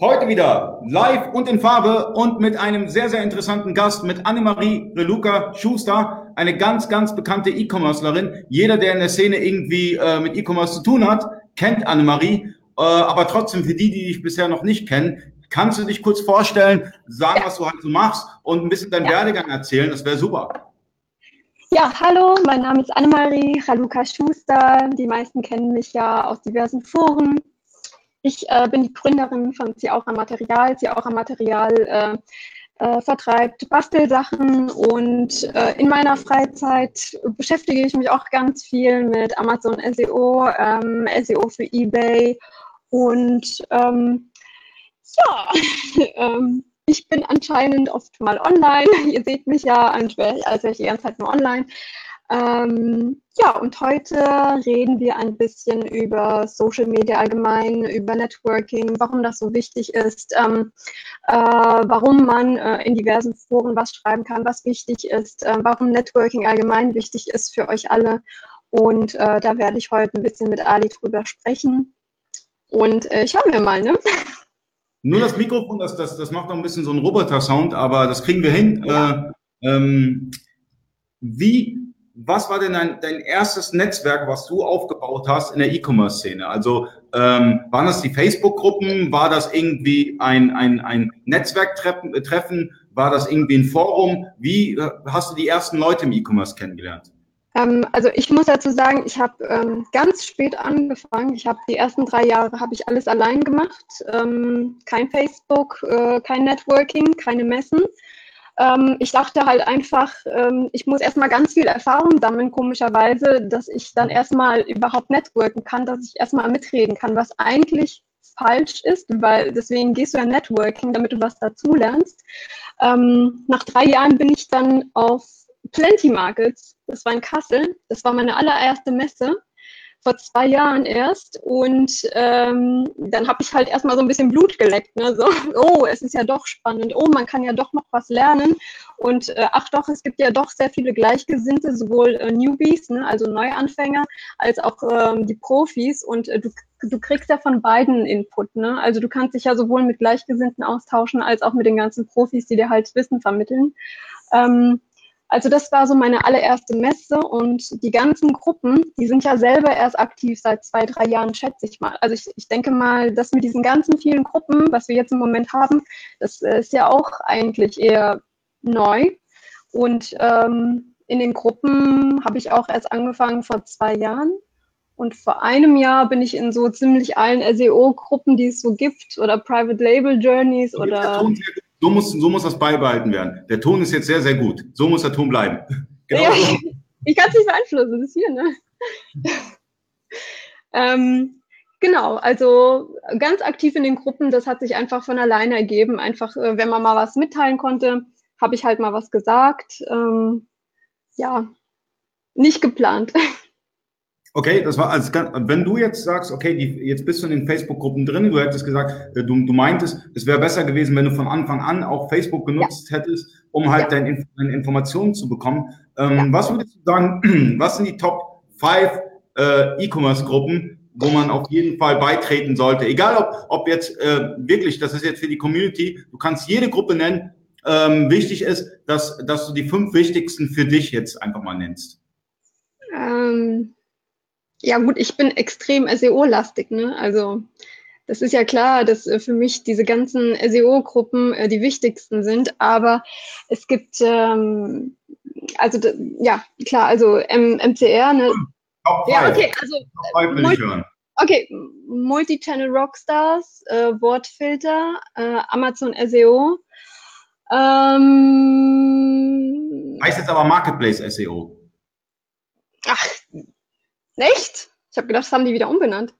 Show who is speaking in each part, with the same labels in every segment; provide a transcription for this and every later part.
Speaker 1: heute wieder live und in Farbe und mit einem sehr, sehr interessanten Gast, mit Annemarie Reluca Schuster, eine ganz, ganz bekannte E-Commercerin. Jeder, der in der Szene irgendwie äh, mit E-Commerce zu tun hat, kennt Annemarie. Äh, aber trotzdem, für die, die dich bisher noch nicht kennen, kannst du dich kurz vorstellen, sagen, ja. was du halt so machst und ein bisschen deinen ja. Werdegang erzählen? Das wäre super.
Speaker 2: Ja, hallo, mein Name ist Annemarie Raluca Schuster. Die meisten kennen mich ja aus diversen Foren. Ich äh, bin die Gründerin von Ciaura Material. Ciaura Material äh, äh, vertreibt Bastelsachen und äh, in meiner Freizeit beschäftige ich mich auch ganz viel mit Amazon SEO, ähm, SEO für eBay und ähm, ja, ähm, ich bin anscheinend oft mal online. Ihr seht mich ja, als wäre ich die ganze Zeit nur online. Ähm, ja, und heute reden wir ein bisschen über Social Media allgemein, über Networking, warum das so wichtig ist, ähm, äh, warum man äh, in diversen Foren was schreiben kann, was wichtig ist, äh, warum Networking allgemein wichtig ist für euch alle. Und äh, da werde ich heute ein bisschen mit Ali drüber sprechen. Und äh, schauen wir mal, ne?
Speaker 1: Nur das Mikrofon, das, das, das macht noch ein bisschen so einen Roboter-Sound, aber das kriegen wir hin. Ja. Äh, ähm, wie, was war denn dein, dein erstes Netzwerk, was du aufgebaut hast in der E-Commerce-Szene? Also ähm, waren das die Facebook-Gruppen? War das irgendwie ein, ein, ein Netzwerktreffen? War das irgendwie ein Forum? Wie äh, hast du die ersten Leute im E-Commerce kennengelernt?
Speaker 2: Ähm, also ich muss dazu sagen, ich habe ähm, ganz spät angefangen. Ich habe die ersten drei Jahre habe ich alles allein gemacht. Ähm, kein Facebook, äh, kein Networking, keine Messen. Ähm, ich dachte halt einfach, ähm, ich muss erstmal ganz viel Erfahrung sammeln, komischerweise, dass ich dann erstmal überhaupt networken kann, dass ich erstmal mitreden kann, was eigentlich falsch ist, weil deswegen gehst du ja Networking, damit du was dazulernst. Ähm, nach drei Jahren bin ich dann auf Plenty Markets, das war in Kassel, das war meine allererste Messe, vor zwei Jahren erst. Und ähm, dann habe ich halt erstmal so ein bisschen Blut geleckt. Ne? So, oh, es ist ja doch spannend. Oh, man kann ja doch noch was lernen. Und äh, ach doch, es gibt ja doch sehr viele Gleichgesinnte, sowohl äh, Newbies, ne, also Neuanfänger, als auch ähm, die Profis. Und äh, du, du kriegst ja von beiden Input. Ne? Also du kannst dich ja sowohl mit Gleichgesinnten austauschen, als auch mit den ganzen Profis, die dir halt Wissen vermitteln. Ähm, also das war so meine allererste Messe und die ganzen Gruppen, die sind ja selber erst aktiv seit zwei, drei Jahren, schätze ich mal. Also ich, ich denke mal, dass mit diesen ganzen vielen Gruppen, was wir jetzt im Moment haben, das ist ja auch eigentlich eher neu. Und ähm, in den Gruppen habe ich auch erst angefangen vor zwei Jahren. Und vor einem Jahr bin ich in so ziemlich allen SEO-Gruppen, die es so gibt, oder Private Label Journeys oder.
Speaker 1: So muss, so muss das beibehalten werden. Der Ton ist jetzt sehr, sehr gut. So muss der Ton bleiben.
Speaker 2: Genau ja, so. Ich kann es nicht beeinflussen, das ist hier, ne? ähm, genau, also ganz aktiv in den Gruppen, das hat sich einfach von alleine ergeben. Einfach, äh, wenn man mal was mitteilen konnte, habe ich halt mal was gesagt. Ähm, ja, nicht geplant.
Speaker 1: Okay, das war als wenn du jetzt sagst, okay, die, jetzt bist du in den Facebook-Gruppen drin, du hättest gesagt, äh, du, du meintest, es wäre besser gewesen, wenn du von Anfang an auch Facebook genutzt ja. hättest, um halt ja. deine, deine, Informationen zu bekommen. Ähm, ja. Was würdest du sagen, was sind die Top 5 äh, E-Commerce-Gruppen, wo man auf jeden Fall beitreten sollte? Egal ob, ob jetzt äh, wirklich, das ist jetzt für die Community, du kannst jede Gruppe nennen. Ähm, wichtig ist, dass, dass du die fünf wichtigsten für dich jetzt einfach mal nennst.
Speaker 2: Ähm ja gut, ich bin extrem SEO-lastig, ne? Also das ist ja klar, dass äh, für mich diese ganzen SEO-Gruppen äh, die wichtigsten sind, aber es gibt, ähm, also ja, klar, also M MCR, ne? Ja, okay, also Multi okay, Multi-Channel Rockstars, äh, Wortfilter, äh, Amazon SEO.
Speaker 1: Ähm, heißt jetzt aber Marketplace SEO.
Speaker 2: Ach, Echt? Ich habe gedacht, das haben die wieder umbenannt.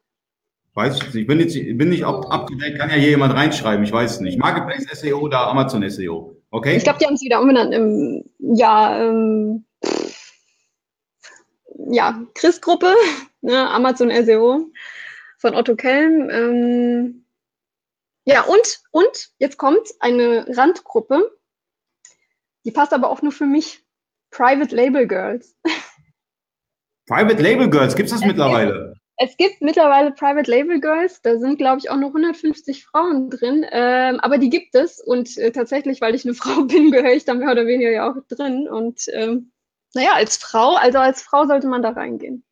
Speaker 1: Weiß ich nicht. Ich bin, jetzt, bin nicht date. Kann ja hier jemand reinschreiben. Ich weiß es nicht. Marketplace SEO oder Amazon SEO. Okay?
Speaker 2: Ich glaube, die haben es wieder umbenannt im, ja, ähm, ja, Chris-Gruppe, ne, Amazon SEO von Otto Kelm. Ähm, ja, und, und, jetzt kommt eine Randgruppe. Die passt aber auch nur für mich. Private Label Girls.
Speaker 1: Private Label Girls, gibt es das mittlerweile?
Speaker 2: Es gibt mittlerweile Private Label Girls, da sind, glaube ich, auch noch 150 Frauen drin, ähm, aber die gibt es und äh, tatsächlich, weil ich eine Frau bin, gehöre ich da mehr oder weniger ja auch drin und ähm, naja, als Frau, also als Frau sollte man da reingehen.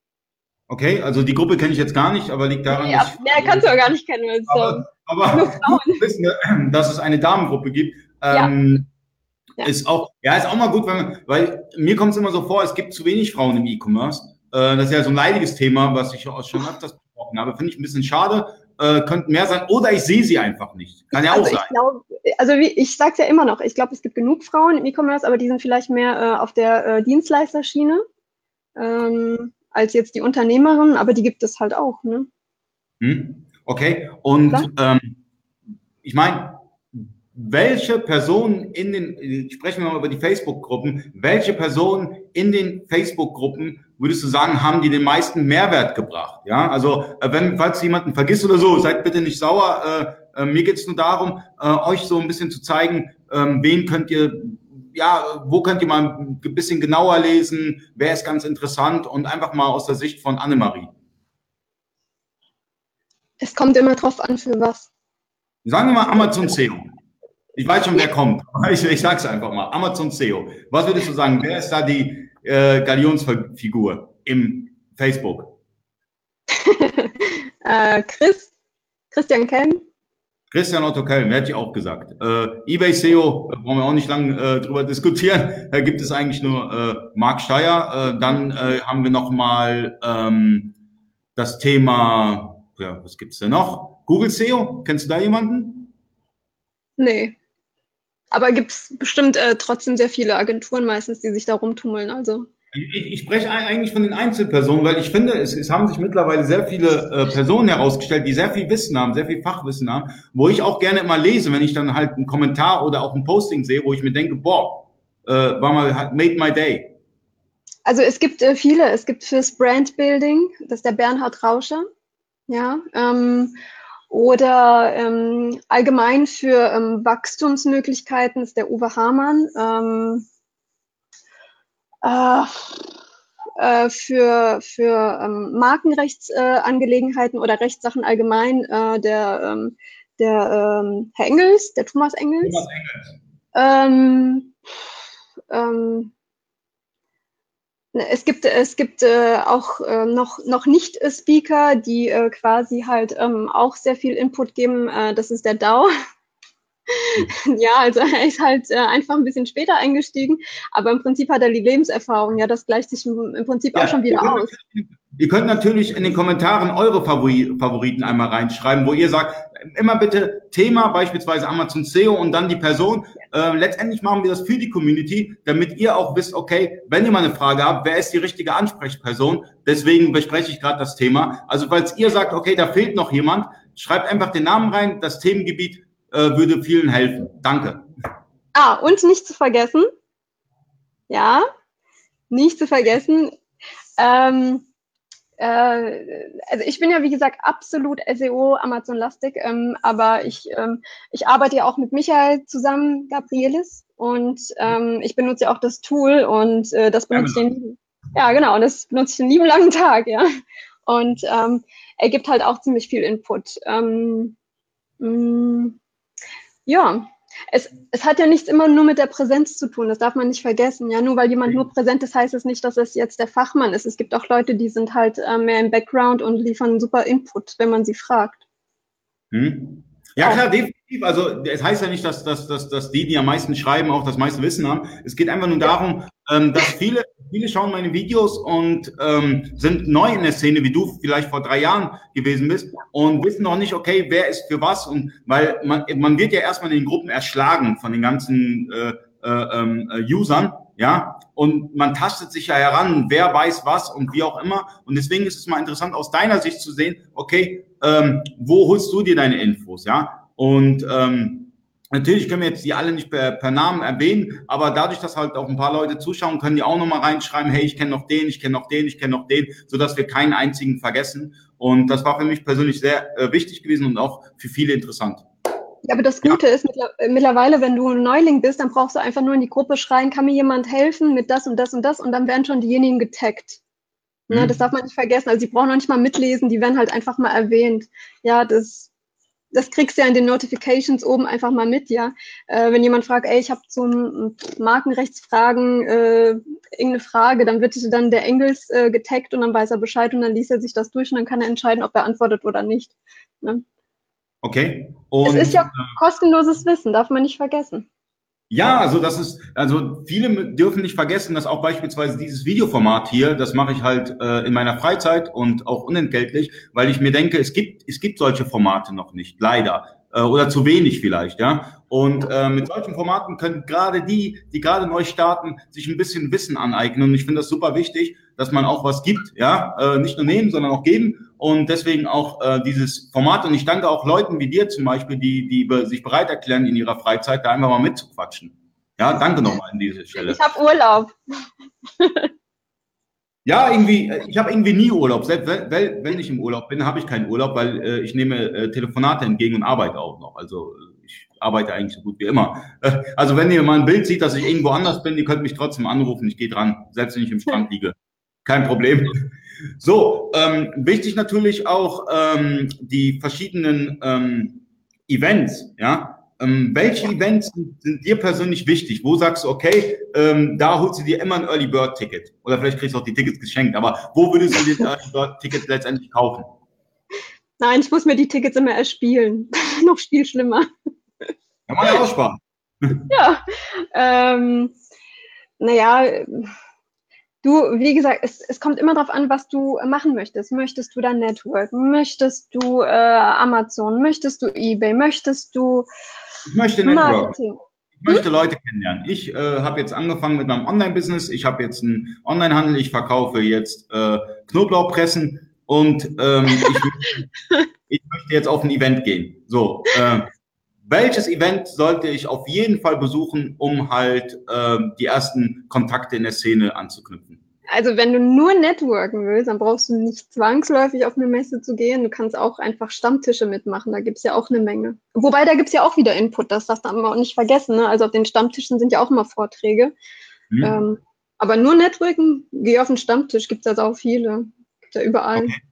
Speaker 1: Okay, also die Gruppe kenne ich jetzt gar nicht, aber liegt daran,
Speaker 2: ja, dass... Ja, kannst du auch gar nicht kennen. Weil es
Speaker 1: aber, aber wissen, ne, dass es eine Damengruppe gibt. Ähm, ja. Ist auch, ja, ist auch mal gut, man, weil mir kommt es immer so vor, es gibt zu wenig Frauen im E-Commerce. Äh, das ist ja so ein leidiges Thema, was ich auch schon öfters besprochen habe. Finde ich ein bisschen schade. Äh, könnten mehr sein. Oder ich sehe sie einfach nicht. Kann ja
Speaker 2: also
Speaker 1: auch sein.
Speaker 2: Ich glaub, also wie, ich sage es ja immer noch, ich glaube, es gibt genug Frauen im E-Commerce, aber die sind vielleicht mehr äh, auf der äh, Dienstleisterschiene ähm, als jetzt die Unternehmerin, aber die gibt es halt auch. Ne?
Speaker 1: Hm, okay, und ähm, ich meine, welche Personen in den, sprechen wir mal über die Facebook-Gruppen, welche Personen in den Facebook-Gruppen würdest du sagen, haben die den meisten Mehrwert gebracht? Ja, also äh, wenn, falls jemanden vergisst oder so, seid bitte nicht sauer. Äh, äh, mir geht es nur darum, äh, euch so ein bisschen zu zeigen, ähm, wen könnt ihr, ja, wo könnt ihr mal ein bisschen genauer lesen, wer ist ganz interessant und einfach mal aus der Sicht von Annemarie.
Speaker 2: Es kommt immer drauf an, für was.
Speaker 1: Sagen wir mal Amazon SEO. Ich weiß schon, wer kommt. Ich, ich sage es einfach mal. Amazon SEO. Was würdest du sagen? Wer ist da die äh, Galionsfigur im Facebook?
Speaker 2: äh, Chris, Christian Kelm.
Speaker 1: Christian Otto Kelm, hätte ich auch gesagt. Äh, eBay SEO, äh, brauchen wir auch nicht lange äh, drüber diskutieren. Da gibt es eigentlich nur äh, Marc Steyer. Dann haben wir nochmal ähm, das Thema, ja, was gibt's denn noch? Google SEO, kennst du da jemanden?
Speaker 2: Nee. Aber gibt es bestimmt äh, trotzdem sehr viele Agenturen meistens, die sich da rumtummeln. Also.
Speaker 1: Ich, ich spreche eigentlich von den Einzelpersonen, weil ich finde, es, es haben sich mittlerweile sehr viele äh, Personen herausgestellt, die sehr viel Wissen haben, sehr viel Fachwissen haben, wo ich auch gerne immer lese, wenn ich dann halt einen Kommentar oder auch ein Posting sehe, wo ich mir denke, boah, äh, war mal, made my day.
Speaker 2: Also es gibt äh, viele, es gibt fürs Brandbuilding, das ist der Bernhard Rauscher, ja, ähm, oder ähm, allgemein für ähm, Wachstumsmöglichkeiten ist der Uwe Hamann. Ähm, äh, äh, für für ähm, Markenrechtsangelegenheiten äh, oder Rechtssachen allgemein äh, der, ähm, der ähm, Herr Engels, der Thomas Engels. Thomas Engels. Ähm, es gibt, es gibt äh, auch äh, noch, noch nicht Speaker, die äh, quasi halt ähm, auch sehr viel Input geben. Äh, das ist der DAO. ja, also er ist halt äh, einfach ein bisschen später eingestiegen, aber im Prinzip hat er die Lebenserfahrung. Ja, das gleicht sich im, im Prinzip ja, auch schon wieder aus.
Speaker 1: Ihr könnt natürlich in den Kommentaren eure Favoriten einmal reinschreiben, wo ihr sagt, immer bitte Thema, beispielsweise Amazon SEO und dann die Person. Äh, letztendlich machen wir das für die Community, damit ihr auch wisst, okay, wenn ihr mal eine Frage habt, wer ist die richtige Ansprechperson? Deswegen bespreche ich gerade das Thema. Also falls ihr sagt, okay, da fehlt noch jemand, schreibt einfach den Namen rein. Das Themengebiet äh, würde vielen helfen. Danke.
Speaker 2: Ah, und nicht zu vergessen, ja, nicht zu vergessen, ähm, äh, also ich bin ja wie gesagt absolut SEO Amazon-lastig, ähm, aber ich, ähm, ich arbeite ja auch mit Michael zusammen, Gabrielis, und ähm, ich benutze ja auch das Tool und äh, das benutze ja, ich den, ja genau, und das benutze ich den lieben langen Tag, ja. Und ähm, er gibt halt auch ziemlich viel Input. Ähm, mh, mm, ja, es, es hat ja nichts immer nur mit der Präsenz zu tun, das darf man nicht vergessen. Ja, nur weil jemand nur präsent ist, heißt es nicht, dass es jetzt der Fachmann ist. Es gibt auch Leute, die sind halt äh, mehr im Background und liefern super Input, wenn man sie fragt.
Speaker 1: Hm. Ja, klar, definitiv. Also es heißt ja nicht, dass, dass, dass, dass die, die am meisten schreiben, auch das meiste Wissen haben. Es geht einfach nur darum, ähm, dass viele, viele schauen meine Videos und ähm, sind neu in der Szene, wie du vielleicht vor drei Jahren gewesen bist und wissen noch nicht, okay, wer ist für was und weil man, man wird ja erstmal in den Gruppen erschlagen von den ganzen äh, äh, ähm, äh, Usern, ja, und man tastet sich ja heran, wer weiß was und wie auch immer. Und deswegen ist es mal interessant, aus deiner Sicht zu sehen, okay, ähm, wo holst du dir deine Infos, ja? Und ähm, Natürlich können wir jetzt die alle nicht per, per, Namen erwähnen, aber dadurch, dass halt auch ein paar Leute zuschauen, können die auch nochmal reinschreiben, hey, ich kenne noch den, ich kenne noch den, ich kenne noch den, sodass wir keinen einzigen vergessen. Und das war für mich persönlich sehr äh, wichtig gewesen und auch für viele interessant.
Speaker 2: Ja, aber das Gute ja. ist, mittlerweile, wenn du ein Neuling bist, dann brauchst du einfach nur in die Gruppe schreien, kann mir jemand helfen mit das und das und das und dann werden schon diejenigen getaggt. Ne, mhm. Das darf man nicht vergessen. Also sie brauchen noch nicht mal mitlesen, die werden halt einfach mal erwähnt. Ja, das, das kriegst du ja in den Notifications oben einfach mal mit, ja. Äh, wenn jemand fragt, ey, ich habe zum Markenrechtsfragen äh, irgendeine Frage, dann wird dann der Engels äh, getaggt und dann weiß er Bescheid und dann liest er sich das durch und dann kann er entscheiden, ob er antwortet oder nicht. Ne?
Speaker 1: Okay.
Speaker 2: Und, es ist ja kostenloses Wissen, darf man nicht vergessen.
Speaker 1: Ja, also das ist, also viele dürfen nicht vergessen, dass auch beispielsweise dieses Videoformat hier, das mache ich halt äh, in meiner Freizeit und auch unentgeltlich, weil ich mir denke, es gibt, es gibt solche Formate noch nicht, leider. Äh, oder zu wenig vielleicht, ja. Und äh, mit solchen Formaten können gerade die, die gerade neu starten, sich ein bisschen Wissen aneignen. Und ich finde das super wichtig, dass man auch was gibt, ja, äh, nicht nur nehmen, sondern auch geben. Und deswegen auch äh, dieses Format. Und ich danke auch Leuten wie dir zum Beispiel, die, die sich bereit erklären, in ihrer Freizeit da einfach mal mitzuquatschen. Ja, danke nochmal an dieser Stelle.
Speaker 2: Ich habe Urlaub.
Speaker 1: Ja, irgendwie, äh, ich habe irgendwie nie Urlaub. Selbst wenn, wenn ich im Urlaub bin, habe ich keinen Urlaub, weil äh, ich nehme äh, Telefonate entgegen und arbeite auch noch. Also ich arbeite eigentlich so gut wie immer. Äh, also wenn ihr mal ein Bild sieht, dass ich irgendwo anders bin, ihr könnt mich trotzdem anrufen, ich gehe dran, selbst wenn ich im Strand liege. Kein Problem. So, ähm, wichtig natürlich auch ähm, die verschiedenen ähm, Events, ja. Ähm, welche Events sind, sind, dir persönlich wichtig? Wo sagst du, okay, ähm, da holst du dir immer ein Early Bird Ticket? Oder vielleicht kriegst du auch die Tickets geschenkt, aber wo würdest du dir Early Bird Ticket letztendlich kaufen?
Speaker 2: Nein, ich muss mir die Tickets immer erspielen. Noch viel schlimmer.
Speaker 1: Kann man ja aussparen.
Speaker 2: ja. Ähm, naja, du, wie gesagt, es, es kommt immer darauf an, was du machen möchtest. Möchtest du dein Network? Möchtest du äh, Amazon? Möchtest du eBay? Möchtest du
Speaker 1: ich möchte Network. Ich möchte Leute kennenlernen. Ich äh, habe jetzt angefangen mit meinem Online-Business. Ich habe jetzt einen Online-Handel. Ich verkaufe jetzt äh, Knoblauchpressen und ähm, ich, ich, möchte jetzt auf ein Event gehen. So, äh, welches Event sollte ich auf jeden Fall besuchen, um halt äh, die ersten Kontakte in der Szene anzuknüpfen?
Speaker 2: Also wenn du nur networken willst, dann brauchst du nicht zwangsläufig auf eine Messe zu gehen. Du kannst auch einfach Stammtische mitmachen, da gibt's ja auch eine Menge. Wobei, da gibt's ja auch wieder Input, das darfst du auch nicht vergessen. Ne? Also auf den Stammtischen sind ja auch immer Vorträge. Mhm. Ähm, aber nur networken, geh auf den Stammtisch, gibt's also auch viele. Gibt's ja überall.
Speaker 1: Okay.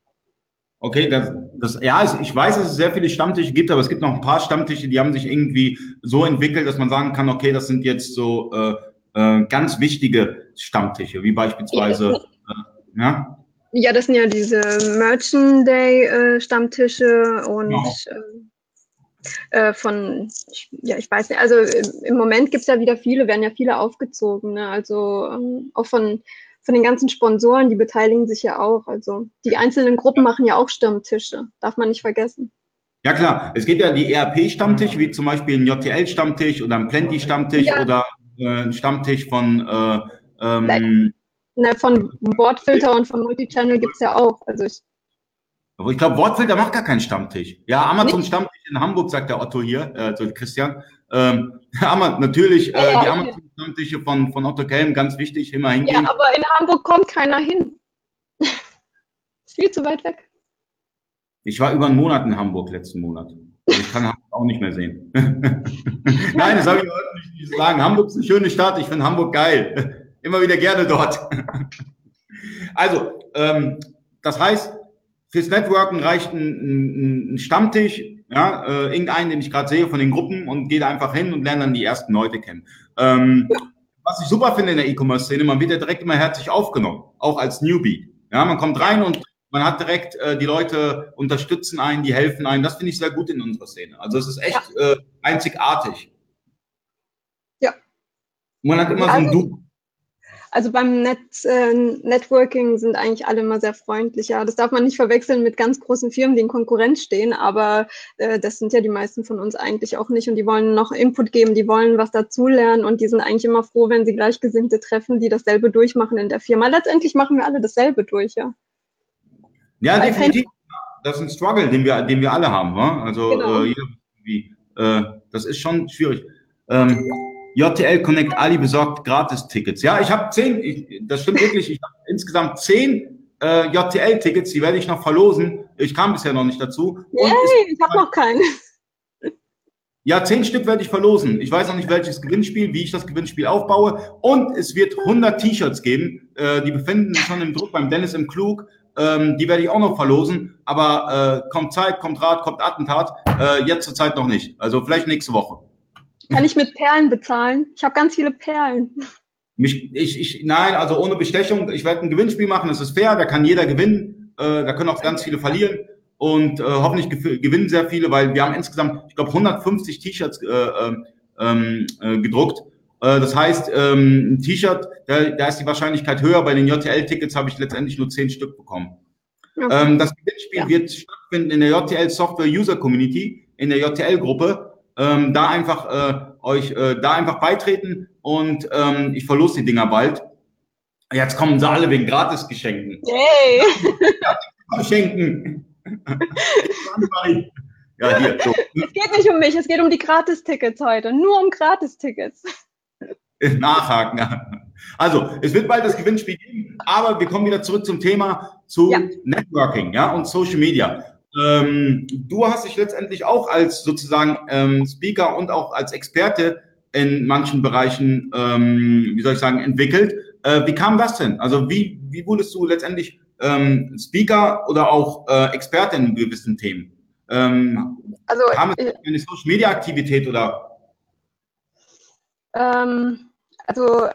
Speaker 1: Okay, das, das, ja, ich weiß, dass es sehr viele Stammtische gibt, aber es gibt noch ein paar Stammtische, die haben sich irgendwie so entwickelt, dass man sagen kann, okay, das sind jetzt so äh, äh, ganz wichtige Stammtische, wie beispielsweise, äh,
Speaker 2: ja? Ja, das sind ja diese Merchant Day äh, Stammtische und genau. äh, äh von, ja, ich weiß nicht, also im Moment gibt es ja wieder viele, werden ja viele aufgezogen, ne? also ähm, auch von, von den ganzen Sponsoren, die beteiligen sich ja auch, also die einzelnen Gruppen machen ja auch Stammtische, darf man nicht vergessen.
Speaker 1: Ja klar, es gibt ja die ERP-Stammtische, wie zum Beispiel ein JTL-Stammtisch oder ein Plenty-Stammtisch ja. oder äh, Stammtisch von äh, ähm,
Speaker 2: Na, von Wortfilter und von Multichannel gibt es ja auch. Also ich,
Speaker 1: aber ich glaube, Wortfilter macht gar keinen Stammtisch. Ja, Amazon nicht? Stammtisch in Hamburg, sagt der Otto hier, äh, also Christian. Ähm, aber natürlich, äh, ja, die Amazon Stammtische von, von Otto Kelm, ganz wichtig, immer hingehen.
Speaker 2: Ja, aber in Hamburg kommt keiner hin. Ist viel zu weit weg.
Speaker 1: Ich war über einen Monat in Hamburg letzten Monat. Also ich kann Hamburg auch nicht mehr sehen. Nein, das habe ich heute nicht sagen. Hamburg ist eine schöne Stadt. Ich finde Hamburg geil. Immer wieder gerne dort. also, ähm, das heißt, fürs Networken reicht ein, ein, Stammtisch, ja, äh, irgendeinen, den ich gerade sehe von den Gruppen und gehe da einfach hin und lerne dann die ersten Leute kennen. Ähm, was ich super finde in der E-Commerce-Szene, man wird ja direkt immer herzlich aufgenommen, auch als Newbie. Ja, man kommt rein und man hat direkt, äh, die Leute unterstützen einen, die helfen einen. Das finde ich sehr gut in unserer Szene. Also es ist echt ja. äh, einzigartig.
Speaker 2: Ja.
Speaker 1: Man hat immer also, so ein Du.
Speaker 2: Also beim Net, äh, Networking sind eigentlich alle immer sehr freundlich. Ja, das darf man nicht verwechseln mit ganz großen Firmen, die in Konkurrenz stehen, aber äh, das sind ja die meisten von uns eigentlich auch nicht und die wollen noch Input geben, die wollen was dazulernen und die sind eigentlich immer froh, wenn sie Gleichgesinnte treffen, die dasselbe durchmachen in der Firma. Letztendlich machen wir alle dasselbe durch, ja.
Speaker 1: Ja, definitiv. Das ist ein Struggle, den wir, den wir alle haben. Ne? Also genau. äh, äh, das ist schon schwierig. Ähm, JTL Connect Ali besorgt Gratis-Tickets. Ja, ich habe zehn, ich, das stimmt wirklich, ich habe insgesamt zehn äh, JTL-Tickets, die werde ich noch verlosen. Ich kam bisher noch nicht dazu.
Speaker 2: Yay, ich habe noch keinen.
Speaker 1: Ja, zehn Stück werde ich verlosen. Ich weiß noch nicht, welches Gewinnspiel, wie ich das Gewinnspiel aufbaue. Und es wird 100 T-Shirts geben. Äh, die befinden sich schon im Druck beim Dennis im Klug. Ähm, die werde ich auch noch verlosen. Aber äh, kommt Zeit, kommt Rat, kommt Attentat. Äh, jetzt zur Zeit noch nicht. Also vielleicht nächste Woche.
Speaker 2: Kann ich mit Perlen bezahlen? Ich habe ganz viele Perlen.
Speaker 1: Mich, ich, ich, nein, also ohne Bestechung. Ich werde ein Gewinnspiel machen. Das ist fair. Da kann jeder gewinnen. Äh, da können auch ganz viele verlieren und äh, hoffentlich gewinnen sehr viele, weil wir haben insgesamt, ich glaube, 150 T-Shirts äh, ähm, ähm, äh, gedruckt. Äh, das heißt, ähm, ein T-Shirt, da, da ist die Wahrscheinlichkeit höher. Bei den JTL-Tickets habe ich letztendlich nur 10 Stück bekommen. Okay. Ähm, das Gewinnspiel ja. wird stattfinden in der JTL Software User Community, in der JTL-Gruppe. Ähm, da einfach äh, euch äh, da einfach beitreten und ähm, ich verlose die Dinger bald. Jetzt kommen sie alle wegen Gratisgeschenken. Hey! Geschenken
Speaker 2: ja, hier, so. Es geht nicht um mich, es geht um die Gratistickets heute. Nur um Gratistickets.
Speaker 1: Nachhaken. Also, es wird bald das Gewinnspiel geben, aber wir kommen wieder zurück zum Thema zu ja. Networking ja, und Social Media. Ähm, du hast dich letztendlich auch als sozusagen ähm, Speaker und auch als Experte in manchen Bereichen, ähm, wie soll ich sagen, entwickelt. Äh, wie kam das denn? Also wie, wie wurdest du letztendlich ähm, Speaker oder auch äh, Experte in gewissen Themen? Ähm, also haben Sie eine Social Media Aktivität oder?
Speaker 2: Ähm, also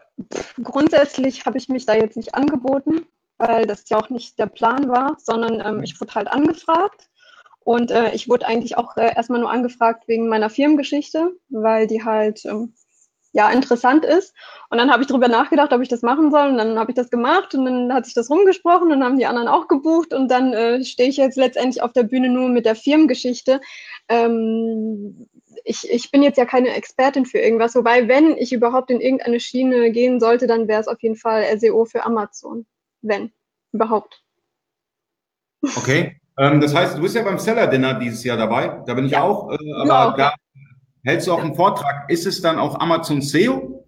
Speaker 2: grundsätzlich habe ich mich da jetzt nicht angeboten, weil das ja auch nicht der Plan war, sondern ähm, ich wurde halt angefragt. Und äh, ich wurde eigentlich auch äh, erstmal nur angefragt wegen meiner Firmengeschichte, weil die halt ähm, ja interessant ist. Und dann habe ich darüber nachgedacht, ob ich das machen soll. Und dann habe ich das gemacht und dann hat sich das rumgesprochen und haben die anderen auch gebucht. Und dann äh, stehe ich jetzt letztendlich auf der Bühne nur mit der Firmengeschichte. Ähm, ich, ich bin jetzt ja keine Expertin für irgendwas, wobei, wenn ich überhaupt in irgendeine Schiene gehen sollte, dann wäre es auf jeden Fall SEO für Amazon. Wenn, überhaupt.
Speaker 1: Okay. Ähm, das heißt, du bist ja beim Seller Dinner dieses Jahr dabei. Da bin ich ja. auch. Äh, aber ja, da Hältst du auch einen Vortrag? Ist es dann auch Amazon SEO?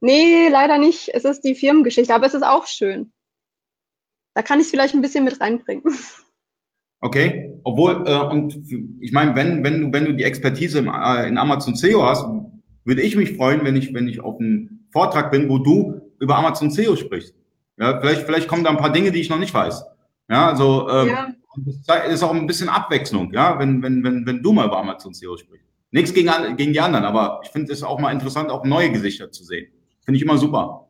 Speaker 2: Nee, leider nicht. Es ist die Firmengeschichte, aber es ist auch schön. Da kann ich es vielleicht ein bisschen mit reinbringen.
Speaker 1: Okay, obwohl, äh, und ich meine, wenn, wenn, du, wenn du die Expertise im, äh, in Amazon SEO hast, würde ich mich freuen, wenn ich, wenn ich auf einem Vortrag bin, wo du über Amazon SEO sprichst. Ja, vielleicht, vielleicht kommen da ein paar Dinge, die ich noch nicht weiß. Ja, also ähm, ja. Das ist auch ein bisschen Abwechslung, ja, wenn, wenn, wenn, wenn du mal über Amazon SEO sprichst. Nichts gegen, gegen die anderen, aber ich finde es auch mal interessant, auch neue Gesichter zu sehen. Finde ich immer super.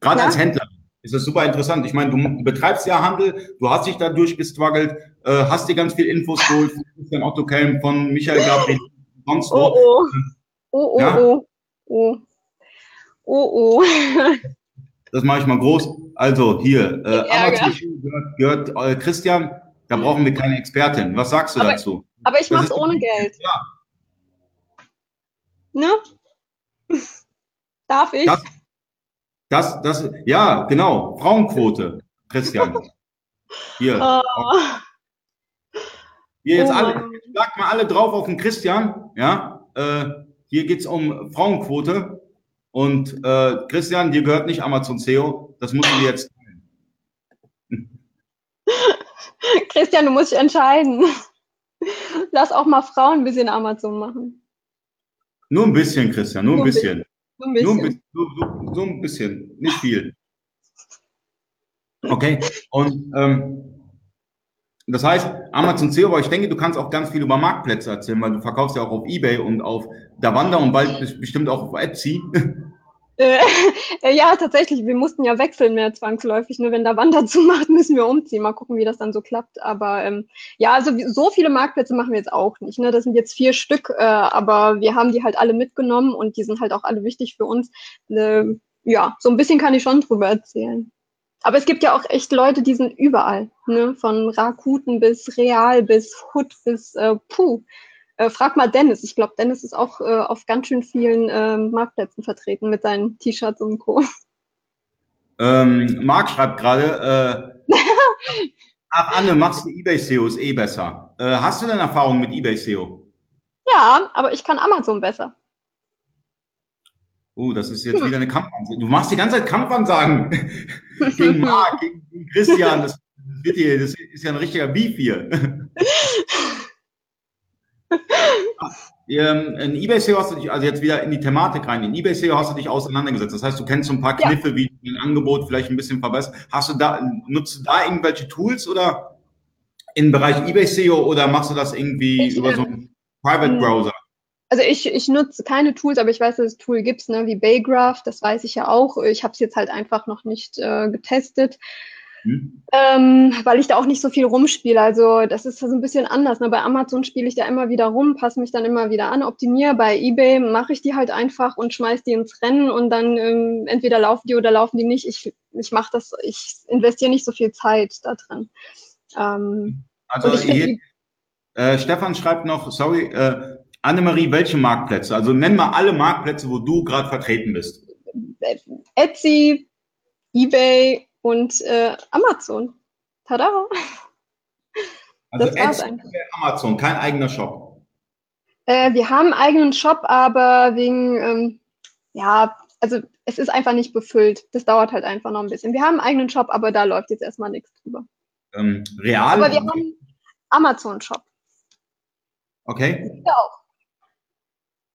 Speaker 1: Gerade ja. als Händler ist das super interessant. Ich meine, du betreibst ja Handel, du hast dich da durchgestruggelt, äh, hast dir ganz viel Infos geholt von Christian Otto Kelm, von Michael Gabriel, sonst
Speaker 2: oh, oh. Oh, oh, ja? oh, oh. Oh, oh.
Speaker 1: Das mache ich mal groß. Also hier, äh, Amazon gehört, gehört äh, Christian, da brauchen wir keine Expertin. Was sagst du
Speaker 2: aber,
Speaker 1: dazu?
Speaker 2: Aber ich mache es ohne Geld. Ja, Ne? Darf ich?
Speaker 1: Das, das, das, ja, genau. Frauenquote, Christian. Hier. Oh. Hier jetzt oh alle, sagt mal alle drauf auf den Christian, ja. Äh, hier geht es um Frauenquote. Und äh, Christian, dir gehört nicht Amazon SEO. Das musst du jetzt
Speaker 2: Christian, du musst dich entscheiden. Lass auch mal Frauen ein bisschen Amazon machen.
Speaker 1: Nur ein bisschen, Christian, nur ein bisschen. Nur ein bisschen. Nur nur, so ein bisschen, nicht viel. Okay, und ähm, das heißt, Amazon SEO, aber ich denke, du kannst auch ganz viel über Marktplätze erzählen, weil du verkaufst ja auch auf Ebay und auf Davanda und bald bestimmt auch auf Etsy.
Speaker 2: Äh, ja, tatsächlich. Wir mussten ja wechseln mehr zwangsläufig. Nur wenn der Wand dazu macht, müssen wir umziehen. Mal gucken, wie das dann so klappt. Aber ähm, ja, also so viele Marktplätze machen wir jetzt auch nicht. Ne? Das sind jetzt vier Stück, äh, aber wir haben die halt alle mitgenommen und die sind halt auch alle wichtig für uns. Äh, ja, so ein bisschen kann ich schon drüber erzählen. Aber es gibt ja auch echt Leute, die sind überall. Ne? Von Rakuten bis Real bis Hood bis äh, Puh. Äh, frag mal Dennis. Ich glaube, Dennis ist auch äh, auf ganz schön vielen äh, Marktplätzen vertreten mit seinen T-Shirts und Co.
Speaker 1: Ähm, Marc schreibt gerade, äh, ach Anne, machst du eBay SEO, ist eh besser. Äh, hast du denn Erfahrung mit eBay SEO?
Speaker 2: Ja, aber ich kann Amazon besser.
Speaker 1: Oh, das ist jetzt hm. wieder eine Kampfansage. Du machst die ganze Zeit Kampfansagen gegen Marc, gegen Christian. Das, das, wird hier, das ist ja ein richtiger Beef hier. Ähm, in eBay SEO hast du dich, also jetzt wieder in die Thematik rein, in eBay SEO hast du dich auseinandergesetzt. Das heißt, du kennst so ein paar Kniffe, ja. wie du dein Angebot vielleicht ein bisschen verbessern. Hast du da, nutzt du da irgendwelche Tools oder im Bereich eBay SEO oder machst du das irgendwie ich, über so einen Private hm. Browser?
Speaker 2: Also ich, ich nutze keine Tools, aber ich weiß, dass es Tool gibt, ne, wie Baygraph, das weiß ich ja auch. Ich habe es jetzt halt einfach noch nicht äh, getestet. Mhm. Ähm, weil ich da auch nicht so viel rumspiele. Also das ist so ein bisschen anders. Ne? Bei Amazon spiele ich da immer wieder rum, passe mich dann immer wieder an, optimiere. Bei eBay mache ich die halt einfach und schmeiß die ins Rennen und dann ähm, entweder laufen die oder laufen die nicht. Ich, ich mache das, ich investiere nicht so viel Zeit da drin. Ähm,
Speaker 1: also hier, äh, Stefan schreibt noch, sorry, äh, Annemarie, welche Marktplätze? Also nenn mal alle Marktplätze, wo du gerade vertreten bist.
Speaker 2: Etsy, eBay, und äh, Amazon. Tada!
Speaker 1: Also das Etsy Amazon, kein eigener Shop.
Speaker 2: Äh, wir haben einen eigenen Shop, aber wegen, ähm, ja, also es ist einfach nicht befüllt. Das dauert halt einfach noch ein bisschen. Wir haben einen eigenen Shop, aber da läuft jetzt erstmal nichts drüber.
Speaker 1: Ähm, real?
Speaker 2: Aber wir haben Amazon-Shop.
Speaker 1: Okay.
Speaker 2: Ja auch.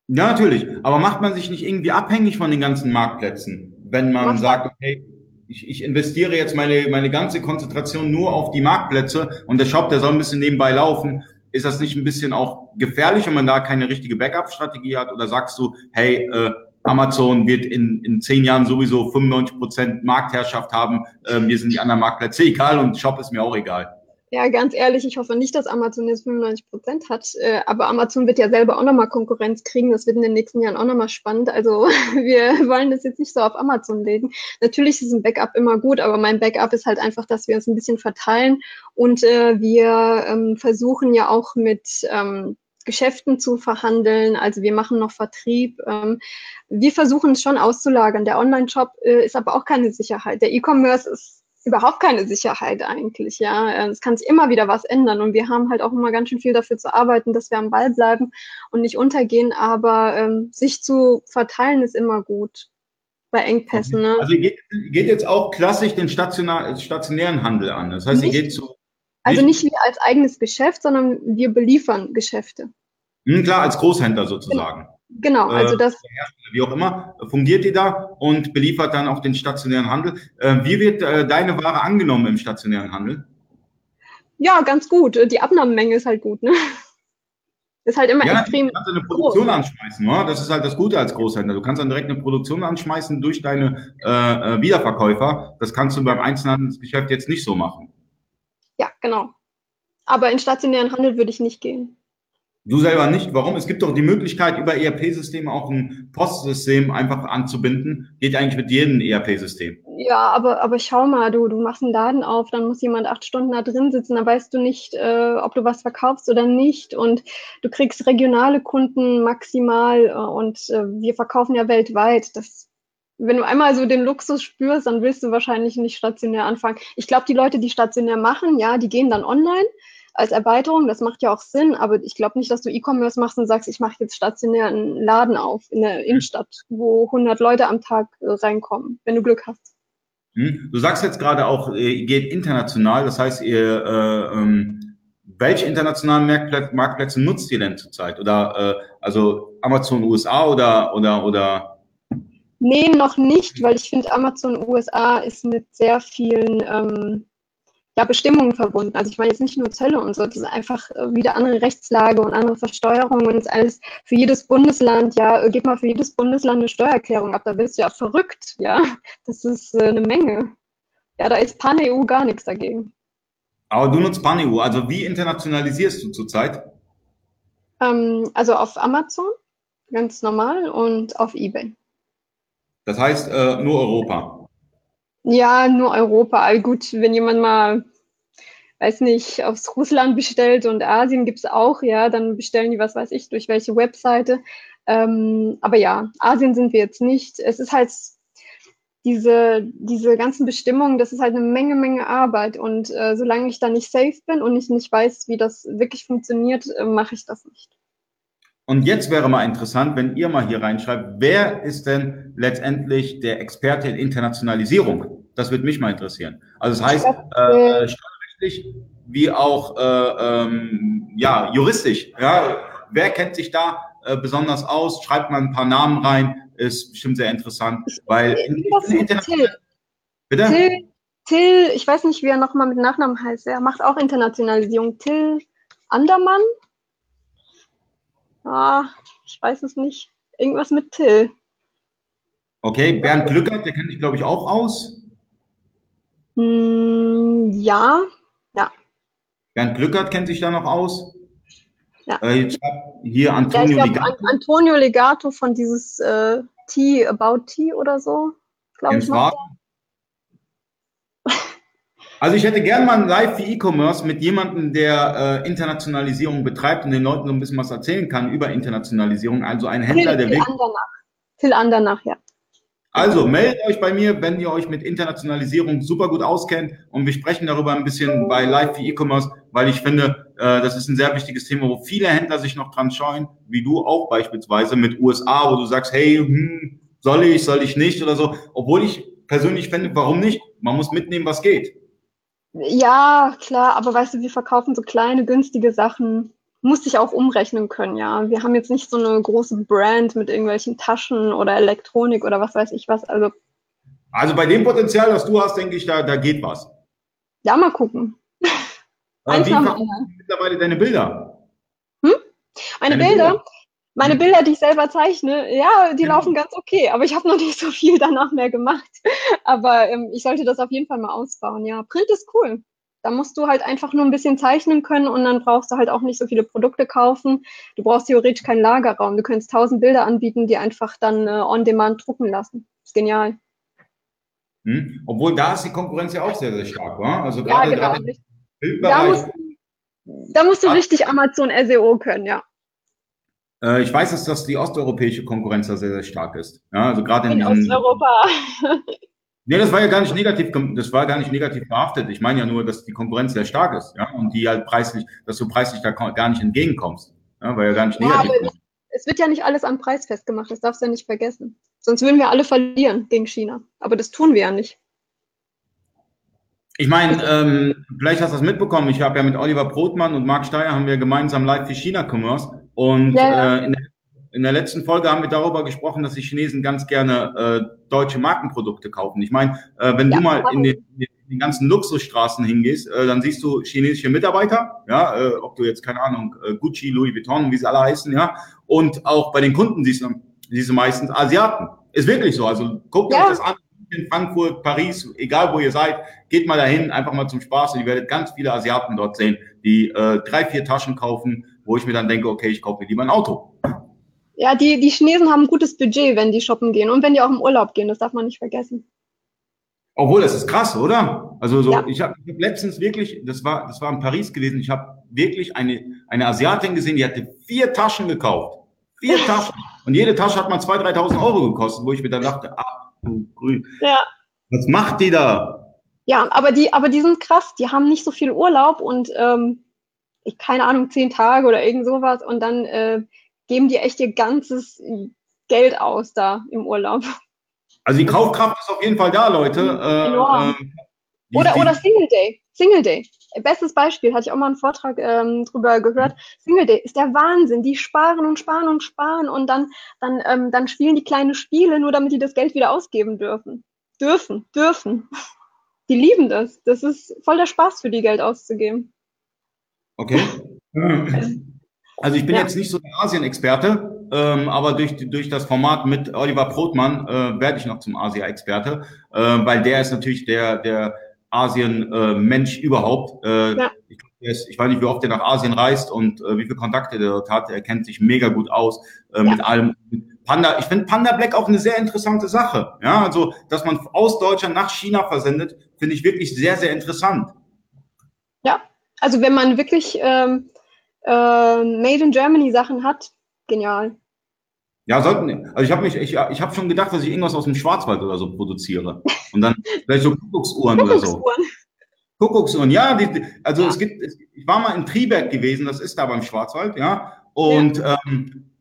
Speaker 1: Ja, natürlich. Aber macht man sich nicht irgendwie abhängig von den ganzen Marktplätzen, wenn man Mach sagt, okay, ich, ich investiere jetzt meine, meine ganze Konzentration nur auf die Marktplätze und der Shop, der soll ein bisschen nebenbei laufen. Ist das nicht ein bisschen auch gefährlich, wenn man da keine richtige Backup-Strategie hat? Oder sagst du, hey, äh, Amazon wird in, in zehn Jahren sowieso 95 Prozent Marktherrschaft haben, äh, mir sind die anderen Marktplätze egal und Shop ist mir auch egal?
Speaker 2: Ja, ganz ehrlich, ich hoffe nicht, dass Amazon jetzt 95 Prozent hat. Äh, aber Amazon wird ja selber auch nochmal Konkurrenz kriegen. Das wird in den nächsten Jahren auch nochmal spannend. Also wir wollen das jetzt nicht so auf Amazon legen. Natürlich ist ein Backup immer gut, aber mein Backup ist halt einfach, dass wir uns ein bisschen verteilen. Und äh, wir ähm, versuchen ja auch mit ähm, Geschäften zu verhandeln. Also wir machen noch Vertrieb. Ähm, wir versuchen es schon auszulagern. Der Online-Shop äh, ist aber auch keine Sicherheit. Der E-Commerce ist überhaupt keine Sicherheit eigentlich, ja. Äh, es kann sich immer wieder was ändern und wir haben halt auch immer ganz schön viel dafür zu arbeiten, dass wir am Ball bleiben und nicht untergehen, aber ähm, sich zu verteilen ist immer gut bei Engpässen. Ne?
Speaker 1: Also ihr geht, geht, jetzt auch klassisch den stationären Handel an. Das heißt, nicht, ihr geht zu.
Speaker 2: Also nicht wie als eigenes Geschäft, sondern wir beliefern Geschäfte.
Speaker 1: Hm, klar, als Großhändler sozusagen.
Speaker 2: Genau. Genau, also äh, das.
Speaker 1: Wie auch immer, fungiert die da und beliefert dann auch den stationären Handel. Äh, wie wird äh, deine Ware angenommen im stationären Handel?
Speaker 2: Ja, ganz gut. Die Abnahmemenge ist halt gut, ne? Ist halt immer ja, extrem.
Speaker 1: Du kannst eine Produktion groß. anschmeißen, ne? Das ist halt das Gute als Großhändler. Du kannst dann direkt eine Produktion anschmeißen durch deine äh, Wiederverkäufer. Das kannst du beim Einzelhandelsgeschäft jetzt nicht so machen.
Speaker 2: Ja, genau. Aber in stationären Handel würde ich nicht gehen.
Speaker 1: Du selber nicht. Warum? Es gibt doch die Möglichkeit, über ERP-Systeme auch ein Postsystem einfach anzubinden. Geht eigentlich mit jedem ERP-System.
Speaker 2: Ja, aber, aber schau mal, du, du machst einen Laden auf, dann muss jemand acht Stunden da drin sitzen, dann weißt du nicht, äh, ob du was verkaufst oder nicht. Und du kriegst regionale Kunden maximal äh, und äh, wir verkaufen ja weltweit. Das wenn du einmal so den Luxus spürst, dann willst du wahrscheinlich nicht stationär anfangen. Ich glaube, die Leute, die stationär machen, ja, die gehen dann online als Erweiterung. Das macht ja auch Sinn, aber ich glaube nicht, dass du E-Commerce machst und sagst, ich mache jetzt stationär einen Laden auf in der Innenstadt, wo 100 Leute am Tag äh, reinkommen, wenn du Glück hast.
Speaker 1: Hm? Du sagst jetzt gerade auch, ihr geht international, das heißt, ihr äh, ähm, welche internationalen Marktplätze, Marktplätze nutzt ihr denn zurzeit? Oder äh, also Amazon USA oder oder oder?
Speaker 2: Nee, noch nicht, weil ich finde, Amazon USA ist mit sehr vielen ähm, ja, Bestimmungen verbunden. Also ich meine jetzt nicht nur Zölle und so, das ist einfach äh, wieder andere Rechtslage und andere Versteuerungen und ist alles für jedes Bundesland, ja, gib mal für jedes Bundesland eine Steuererklärung ab, da bist du ja verrückt, ja. Das ist äh, eine Menge. Ja, da ist Pan-EU gar nichts dagegen.
Speaker 1: Aber du nutzt Pan-EU, also wie internationalisierst du zurzeit?
Speaker 2: Ähm, also auf Amazon, ganz normal, und auf Ebay.
Speaker 1: Das heißt äh, nur Europa?
Speaker 2: Ja, nur Europa. All gut, wenn jemand mal, weiß nicht, aus Russland bestellt und Asien gibt's auch, ja, dann bestellen die, was weiß ich, durch welche Webseite. Ähm, aber ja, Asien sind wir jetzt nicht. Es ist halt diese, diese ganzen Bestimmungen, das ist halt eine Menge, Menge Arbeit. Und äh, solange ich da nicht safe bin und ich nicht weiß, wie das wirklich funktioniert, äh, mache ich das nicht.
Speaker 1: Und jetzt wäre mal interessant, wenn ihr mal hier reinschreibt, wer ist denn letztendlich der Experte in Internationalisierung? Das würde mich mal interessieren. Also das heißt, äh, steuerrechtlich wie auch äh, ähm, ja, juristisch. Ja, wer kennt sich da äh, besonders aus? Schreibt mal ein paar Namen rein, ist bestimmt sehr interessant, weil
Speaker 2: Till. Bitte? Till, Till, ich weiß nicht, wie er nochmal mit Nachnamen heißt. Er macht auch Internationalisierung. Till Andermann? Ah, ich weiß es nicht. Irgendwas mit Till.
Speaker 1: Okay, Bernd Glückert, der kennt sich, glaube ich, auch aus.
Speaker 2: Mm, ja, ja.
Speaker 1: Bernd Glückert kennt sich da noch aus.
Speaker 2: Ja.
Speaker 1: Äh, hier Antonio
Speaker 2: ja, Legato. An Antonio Legato von dieses äh, Tea About Tea oder so, glaube ich. Mal.
Speaker 1: Also ich hätte gern mal ein Live für E-Commerce mit jemandem, der äh, Internationalisierung betreibt und den Leuten so ein bisschen was erzählen kann über Internationalisierung. Also ein Händler,
Speaker 2: Till,
Speaker 1: der
Speaker 2: Till Andernach. Till Andernach, ja.
Speaker 1: Also meldet euch bei mir, wenn ihr euch mit Internationalisierung super gut auskennt und wir sprechen darüber ein bisschen bei Live für E-Commerce, weil ich finde, äh, das ist ein sehr wichtiges Thema, wo viele Händler sich noch dran scheuen, wie du auch beispielsweise mit USA, wo du sagst, hey, hm, soll ich, soll ich nicht oder so, obwohl ich persönlich finde, warum nicht? Man muss mitnehmen, was geht.
Speaker 2: Ja, klar, aber weißt du, wir verkaufen so kleine, günstige Sachen musste ich auch umrechnen können, ja. Wir haben jetzt nicht so eine große Brand mit irgendwelchen Taschen oder Elektronik oder was weiß ich was. Also,
Speaker 1: also bei dem Potenzial, das du hast, denke ich, da, da geht was.
Speaker 2: Ja, mal gucken.
Speaker 1: Eins wie verkaufen mittlerweile deine Bilder?
Speaker 2: Hm? Meine Bilder? Bilder? Meine hm. Bilder, die ich selber zeichne, ja, die ja. laufen ganz okay, aber ich habe noch nicht so viel danach mehr gemacht. Aber ähm, ich sollte das auf jeden Fall mal ausbauen, ja. Print ist cool. Da musst du halt einfach nur ein bisschen zeichnen können und dann brauchst du halt auch nicht so viele Produkte kaufen. Du brauchst theoretisch keinen Lagerraum. Du könntest tausend Bilder anbieten, die einfach dann äh, on demand drucken lassen. Ist genial.
Speaker 1: Hm. Obwohl da ist die Konkurrenz ja auch sehr, sehr stark, wa? Also gerade,
Speaker 2: ja, genau. da musst, da musst du ah. richtig Amazon SEO können, ja.
Speaker 1: Äh, ich weiß, dass das die osteuropäische Konkurrenz da sehr, sehr stark ist. Ja, also gerade in,
Speaker 2: in Osteuropa.
Speaker 1: Nee, das war ja gar nicht negativ, das war gar nicht negativ behaftet. Ich meine ja nur, dass die Konkurrenz sehr stark ist, ja, und die halt preislich, dass du preislich da gar nicht entgegenkommst, ja, weil ja gar nicht negativ ja,
Speaker 2: Es wird ja nicht alles am Preis festgemacht, das darfst du ja nicht vergessen. Sonst würden wir alle verlieren gegen China. Aber das tun wir ja nicht.
Speaker 1: Ich meine, ähm, vielleicht hast du das mitbekommen. Ich habe ja mit Oliver Brotmann und Marc Steyer haben wir gemeinsam Live für China Commerce und ja, ja. Äh, in der in der letzten Folge haben wir darüber gesprochen, dass die Chinesen ganz gerne äh, deutsche Markenprodukte kaufen. Ich meine, äh, wenn ja, du mal in den, in den, ganzen Luxusstraßen hingehst, äh, dann siehst du chinesische Mitarbeiter, ja, äh, ob du jetzt, keine Ahnung, äh, Gucci, Louis Vuitton, wie sie alle heißen, ja, und auch bei den Kunden siehst du, siehst du meistens Asiaten. Ist wirklich so. Also guckt ja. euch das an. In Frankfurt, Paris, egal wo ihr seid, geht mal dahin, einfach mal zum Spaß und ihr werdet ganz viele Asiaten dort sehen, die äh, drei, vier Taschen kaufen, wo ich mir dann denke, okay, ich kaufe mir lieber ein Auto.
Speaker 2: Ja, die, die Chinesen haben ein gutes Budget, wenn die shoppen gehen und wenn die auch im Urlaub gehen, das darf man nicht vergessen.
Speaker 1: Obwohl, das ist krass, oder? Also so, ja. ich habe hab letztens wirklich, das war, das war in Paris gewesen, ich habe wirklich eine, eine Asiatin gesehen, die hatte vier Taschen gekauft. Vier Taschen. Und jede Tasche hat mal 2.000, 3.000 Euro gekostet, wo ich mir dann dachte, ach du grün. Ja. Was macht die da?
Speaker 2: Ja, aber die, aber die sind krass, die haben nicht so viel Urlaub und ähm, ich, keine Ahnung, zehn Tage oder irgend sowas und dann äh, geben die echt ihr ganzes Geld aus da im Urlaub.
Speaker 1: Also die Kaufkraft ist auf jeden Fall da, Leute.
Speaker 2: Äh, äh, oder, oder Single Day. Single Day. Bestes Beispiel, hatte ich auch mal einen Vortrag ähm, drüber gehört. Single Day ist der Wahnsinn. Die sparen und sparen und sparen und dann, dann, ähm, dann spielen die kleine Spiele, nur damit die das Geld wieder ausgeben dürfen. Dürfen, dürfen. Die lieben das. Das ist voll der Spaß für die, Geld auszugeben.
Speaker 1: Okay. Also ich bin ja. jetzt nicht so der Asien-Experte, ähm, aber durch, durch das Format mit Oliver Brotmann äh, werde ich noch zum Asia-Experte, äh, weil der ist natürlich der, der Asien-Mensch äh, überhaupt. Äh, ja. ich, ist, ich weiß nicht, wie oft er nach Asien reist und äh, wie viele Kontakte der dort hat. Er kennt sich mega gut aus äh, ja. mit allem. Panda, ich finde Panda Black auch eine sehr interessante Sache. Ja, also, dass man aus Deutschland nach China versendet, finde ich wirklich sehr, sehr interessant.
Speaker 2: Ja, also wenn man wirklich ähm, äh, Made in Germany Sachen hat, genial.
Speaker 1: Ja, sollten. Also ich habe mich, ich, ich habe schon gedacht, dass ich irgendwas aus dem Schwarzwald oder so produziere. Und dann vielleicht so Kuckucksuhren oder so. Kuckucksuhren, ja. Die, also ja. es gibt, ich war mal in Triberg gewesen, das ist da beim Schwarzwald, ja. Und ja. Ähm,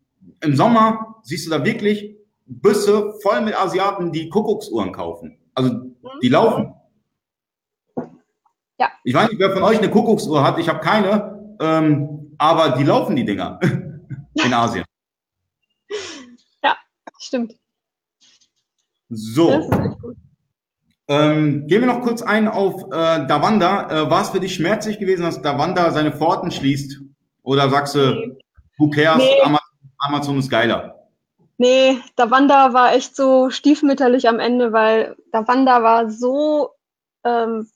Speaker 1: im Sommer siehst du da wirklich Büsse voll mit Asiaten, die Kuckucksuhren kaufen. Also die mhm. laufen. Ja. Ich weiß nicht, wer von euch eine Kuckucksuhr hat. Ich habe keine. Ähm, aber die laufen, die Dinger. in Asien.
Speaker 2: Ja, stimmt.
Speaker 1: So. Ähm, gehen wir noch kurz ein auf äh, Davanda. Äh, war es für dich schmerzlich gewesen, dass Davanda seine Pforten schließt? Oder sagst du, nee. who cares, nee. Amazon, Amazon ist geiler?
Speaker 2: Nee, Davanda war echt so stiefmütterlich am Ende, weil Davanda war so, ähm,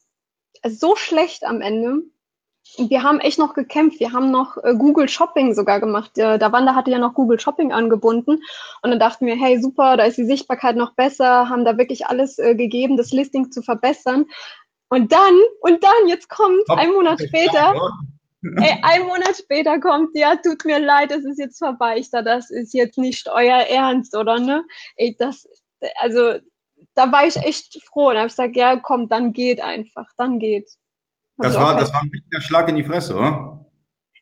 Speaker 2: so schlecht am Ende. Wir haben echt noch gekämpft. Wir haben noch äh, Google Shopping sogar gemacht. Äh, Davanda hatte ja noch Google Shopping angebunden. Und dann dachten wir, hey, super, da ist die Sichtbarkeit noch besser, haben da wirklich alles äh, gegeben, das Listing zu verbessern. Und dann, und dann, jetzt kommt, ein Monat später, Ey, ein Monat später kommt, ja, tut mir leid, es ist jetzt vorbei. Ich sag, das ist jetzt nicht euer Ernst, oder ne? Ey, das, also, da war ich echt froh. Und habe ich gesagt, ja, komm, dann geht einfach, dann geht.
Speaker 1: Das war, das war ein richtiger Schlag in die Fresse, oder?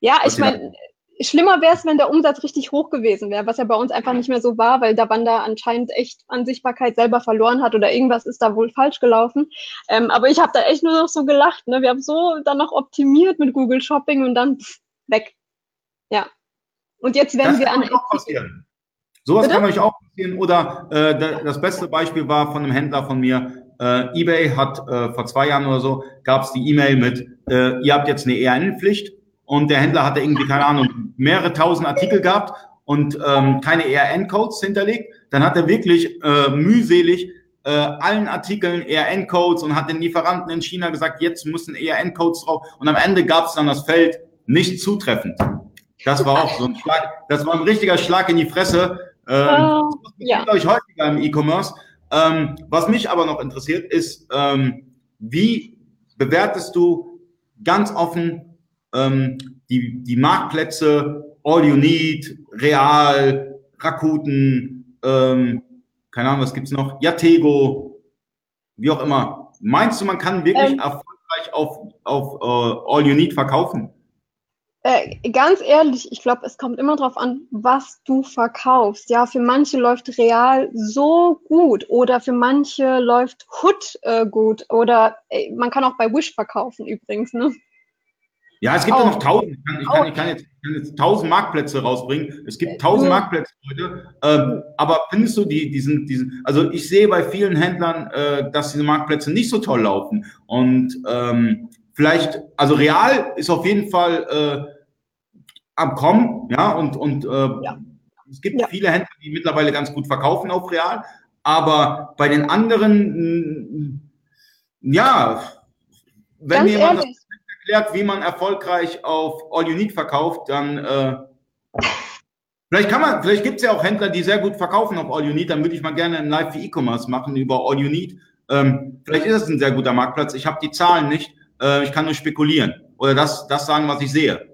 Speaker 2: Ja, ich meine, Schlimmer wäre es, wenn der Umsatz richtig hoch gewesen wäre, was ja bei uns einfach nicht mehr so war, weil der Wanda anscheinend echt an Sichtbarkeit selber verloren hat oder irgendwas ist da wohl falsch gelaufen. Ähm, aber ich habe da echt nur noch so gelacht. Ne? Wir haben so dann noch optimiert mit Google Shopping und dann pff, weg. Ja. Und jetzt werden das wir an. Auch
Speaker 1: passieren. Sowas Bitte? kann euch auch passieren. Oder äh, das beste Beispiel war von einem Händler von mir. Äh, eBay hat äh, vor zwei Jahren oder so gab es die E-Mail mit, äh, ihr habt jetzt eine ERN-Pflicht und der Händler hatte irgendwie, keine Ahnung, mehrere tausend Artikel gehabt und ähm, keine ERN-Codes hinterlegt. Dann hat er wirklich äh, mühselig äh, allen Artikeln ERN-Codes und hat den Lieferanten in China gesagt, jetzt müssen ERN-Codes drauf. Und am Ende gab es dann das Feld nicht zutreffend. Das war auch so ein Schlag, das war ein richtiger Schlag in die Fresse. Ähm, uh, das ja. euch häufiger im E-Commerce. Ähm, was mich aber noch interessiert, ist, ähm, wie bewertest du ganz offen ähm, die, die Marktplätze, All You Need, Real, Rakuten, ähm, keine Ahnung, was gibt's noch? Yatego, wie auch immer. Meinst du, man kann wirklich ähm, erfolgreich auf, auf uh, All You Need verkaufen?
Speaker 2: Äh, ganz ehrlich, ich glaube, es kommt immer darauf an, was du verkaufst. Ja, für manche läuft Real so gut oder für manche läuft Hood äh, gut oder äh, man kann auch bei Wish verkaufen übrigens. Ne?
Speaker 1: Ja, es gibt ja noch tausend. Ich kann, ich, kann, ich, kann jetzt, ich kann jetzt tausend Marktplätze rausbringen. Es gibt tausend ja. Marktplätze heute. Ähm, aber findest du die, diesen, diesen, also ich sehe bei vielen Händlern, äh, dass diese Marktplätze nicht so toll laufen. Und ähm, vielleicht, also real ist auf jeden Fall äh, am Kommen, ja, und, und äh, ja. es gibt ja. viele Händler, die mittlerweile ganz gut verkaufen auf real. Aber bei den anderen, ja, wenn ganz jemand ehrlich. das erklärt, wie man erfolgreich auf All You Need verkauft, dann äh, vielleicht kann man, vielleicht gibt es ja auch Händler, die sehr gut verkaufen auf All You Need, dann würde ich mal gerne ein Live für E-Commerce machen über All You Need. Ähm, vielleicht ist es ein sehr guter Marktplatz. Ich habe die Zahlen nicht, äh, ich kann nur spekulieren oder das, das sagen, was ich sehe.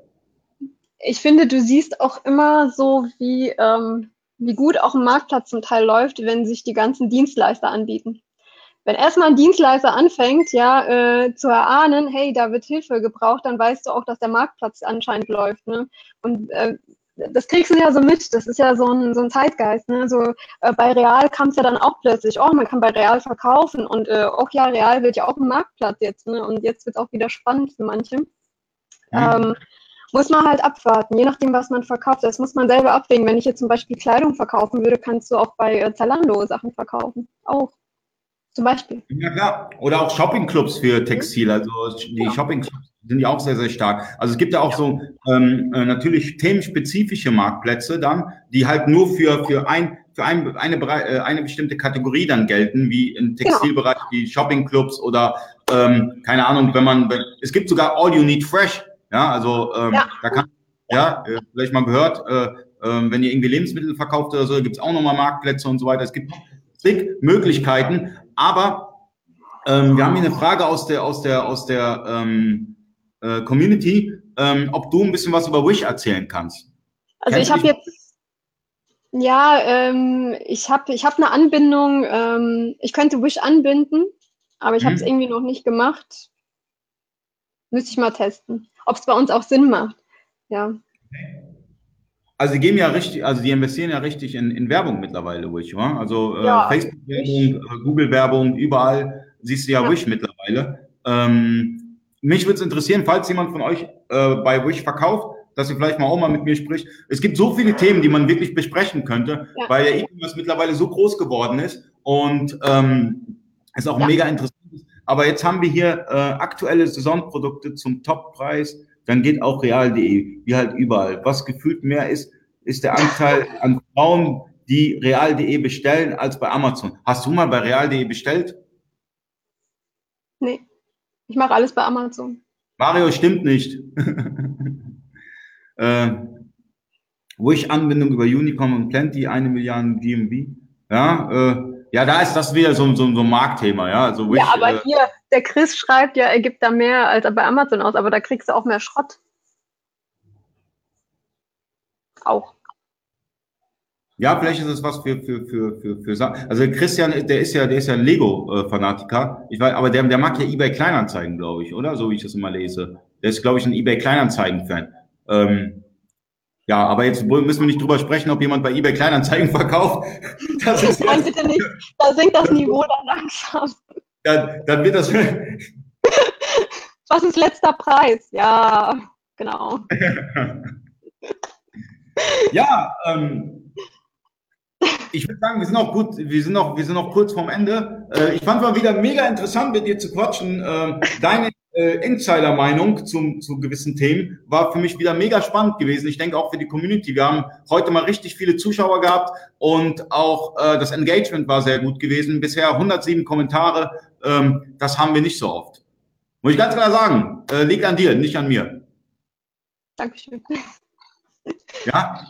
Speaker 2: Ich finde, du siehst auch immer so, wie, ähm, wie gut auch ein Marktplatz zum Teil läuft, wenn sich die ganzen Dienstleister anbieten wenn erstmal ein Dienstleister anfängt, ja, äh, zu erahnen, hey, da wird Hilfe gebraucht, dann weißt du auch, dass der Marktplatz anscheinend läuft. Ne? Und äh, das kriegst du ja so mit, das ist ja so ein, so ein Zeitgeist. Ne? So, äh, bei Real kam es ja dann auch plötzlich, oh, man kann bei Real verkaufen und äh, auch ja, Real wird ja auch ein Marktplatz jetzt. Ne? Und jetzt wird es auch wieder spannend für manche. Mhm. Ähm, muss man halt abwarten, je nachdem, was man verkauft. Das muss man selber abwägen. Wenn ich jetzt zum Beispiel Kleidung verkaufen würde, kannst du auch bei äh, Zalando Sachen verkaufen. Auch. Zum Beispiel.
Speaker 1: Ja, klar. Oder auch Shoppingclubs für Textil. Also die ja. Shoppingclubs sind ja auch sehr, sehr stark. Also es gibt ja auch so ähm, äh, natürlich themenspezifische Marktplätze dann, die halt nur für, für, ein, für ein, eine, äh, eine bestimmte Kategorie dann gelten, wie im genau. Textilbereich genau. die Shoppingclubs oder ähm, keine Ahnung, wenn man, wenn, es gibt sogar All You Need Fresh. Ja, also ähm, ja. da kann, ja, äh, vielleicht mal gehört, äh, äh, wenn ihr irgendwie Lebensmittel verkauft oder so, gibt es auch nochmal Marktplätze und so weiter. Es gibt zig Möglichkeiten, aber ähm, wir haben hier eine Frage aus der, aus der, aus der ähm, äh, Community, ähm, ob du ein bisschen was über Wish erzählen kannst.
Speaker 2: Also Kennst ich habe jetzt, ja, ähm, ich habe ich hab eine Anbindung, ähm, ich könnte Wish anbinden, aber ich mhm. habe es irgendwie noch nicht gemacht. Müsste ich mal testen, ob es bei uns auch Sinn macht. Ja.
Speaker 1: Also die geben ja richtig, also die investieren ja richtig in, in Werbung mittlerweile, Wish, wa? Also äh, ja, Facebook-Werbung, äh, Google-Werbung, überall siehst du ja, ja. Wish mittlerweile. Ähm, mich würde es interessieren, falls jemand von euch äh, bei Wish verkauft, dass sie vielleicht mal auch mal mit mir spricht. Es gibt so viele Themen, die man wirklich besprechen könnte, ja. weil der E-Commerce mittlerweile so groß geworden ist und ähm, ist auch mega interessant. Aber jetzt haben wir hier äh, aktuelle Saisonprodukte zum Toppreis. Dann geht auch real.de, wie halt überall. Was gefühlt mehr ist, ist der Anteil an Frauen, die real.de bestellen, als bei Amazon. Hast du mal bei real.de bestellt?
Speaker 2: Nee, ich mache alles bei Amazon.
Speaker 1: Mario stimmt nicht. äh, Wish-Anbindung über Unicom und Plenty, eine Milliarde GMB. Ja, äh, ja, da ist das wieder so, so, so ein Marktthema, ja. Also
Speaker 2: ja, aber äh, hier, der Chris schreibt ja, er gibt da mehr als bei Amazon aus, aber da kriegst du auch mehr Schrott. Auch.
Speaker 1: Ja, vielleicht ist es was für, für, für, für, für Also Christian, der ist ja, der ist ja ein Lego-Fanatiker. Ich weiß, aber der, der mag ja eBay Kleinanzeigen, glaube ich, oder? So wie ich das immer lese. Der ist, glaube ich, ein eBay Kleinanzeigen-Fan. Ähm, ja, aber jetzt müssen wir nicht drüber sprechen, ob jemand bei eBay Kleinanzeigen verkauft.
Speaker 2: Das ist Nein, bitte nicht. Da sinkt das Niveau dann langsam.
Speaker 1: Dann, dann wird das.
Speaker 2: Was ist letzter Preis? Ja, genau.
Speaker 1: ja, ähm, ich würde sagen, wir sind auch gut, wir sind noch, wir sind noch kurz vorm Ende. Äh, ich fand mal wieder mega interessant, mit dir zu quatschen. Äh, deine äh, Insider-Meinung zum, zu gewissen Themen war für mich wieder mega spannend gewesen. Ich denke auch für die Community. Wir haben heute mal richtig viele Zuschauer gehabt und auch äh, das Engagement war sehr gut gewesen. Bisher 107 Kommentare. Ähm, das haben wir nicht so oft. Muss ich ganz klar sagen, äh, liegt an dir, nicht an mir.
Speaker 2: Dankeschön.
Speaker 1: Ja.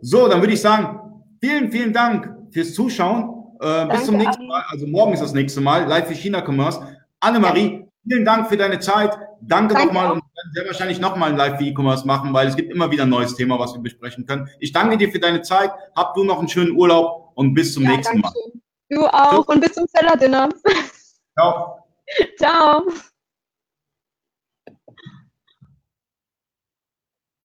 Speaker 1: So, dann würde ich sagen, Vielen, vielen Dank fürs Zuschauen. Äh, bis zum nächsten Mal. Also morgen ist das nächste Mal. Live für China Commerce. Annemarie, vielen Dank für deine Zeit. Danke, danke nochmal und wir werden sehr wahrscheinlich nochmal ein Live für E-Commerce machen, weil es gibt immer wieder ein neues Thema, was wir besprechen können. Ich danke dir für deine Zeit. Hab du noch einen schönen Urlaub und bis zum ja, nächsten Mal.
Speaker 2: Du auch so. und bis zum Seller Dinner.
Speaker 1: Ciao.
Speaker 2: Ciao.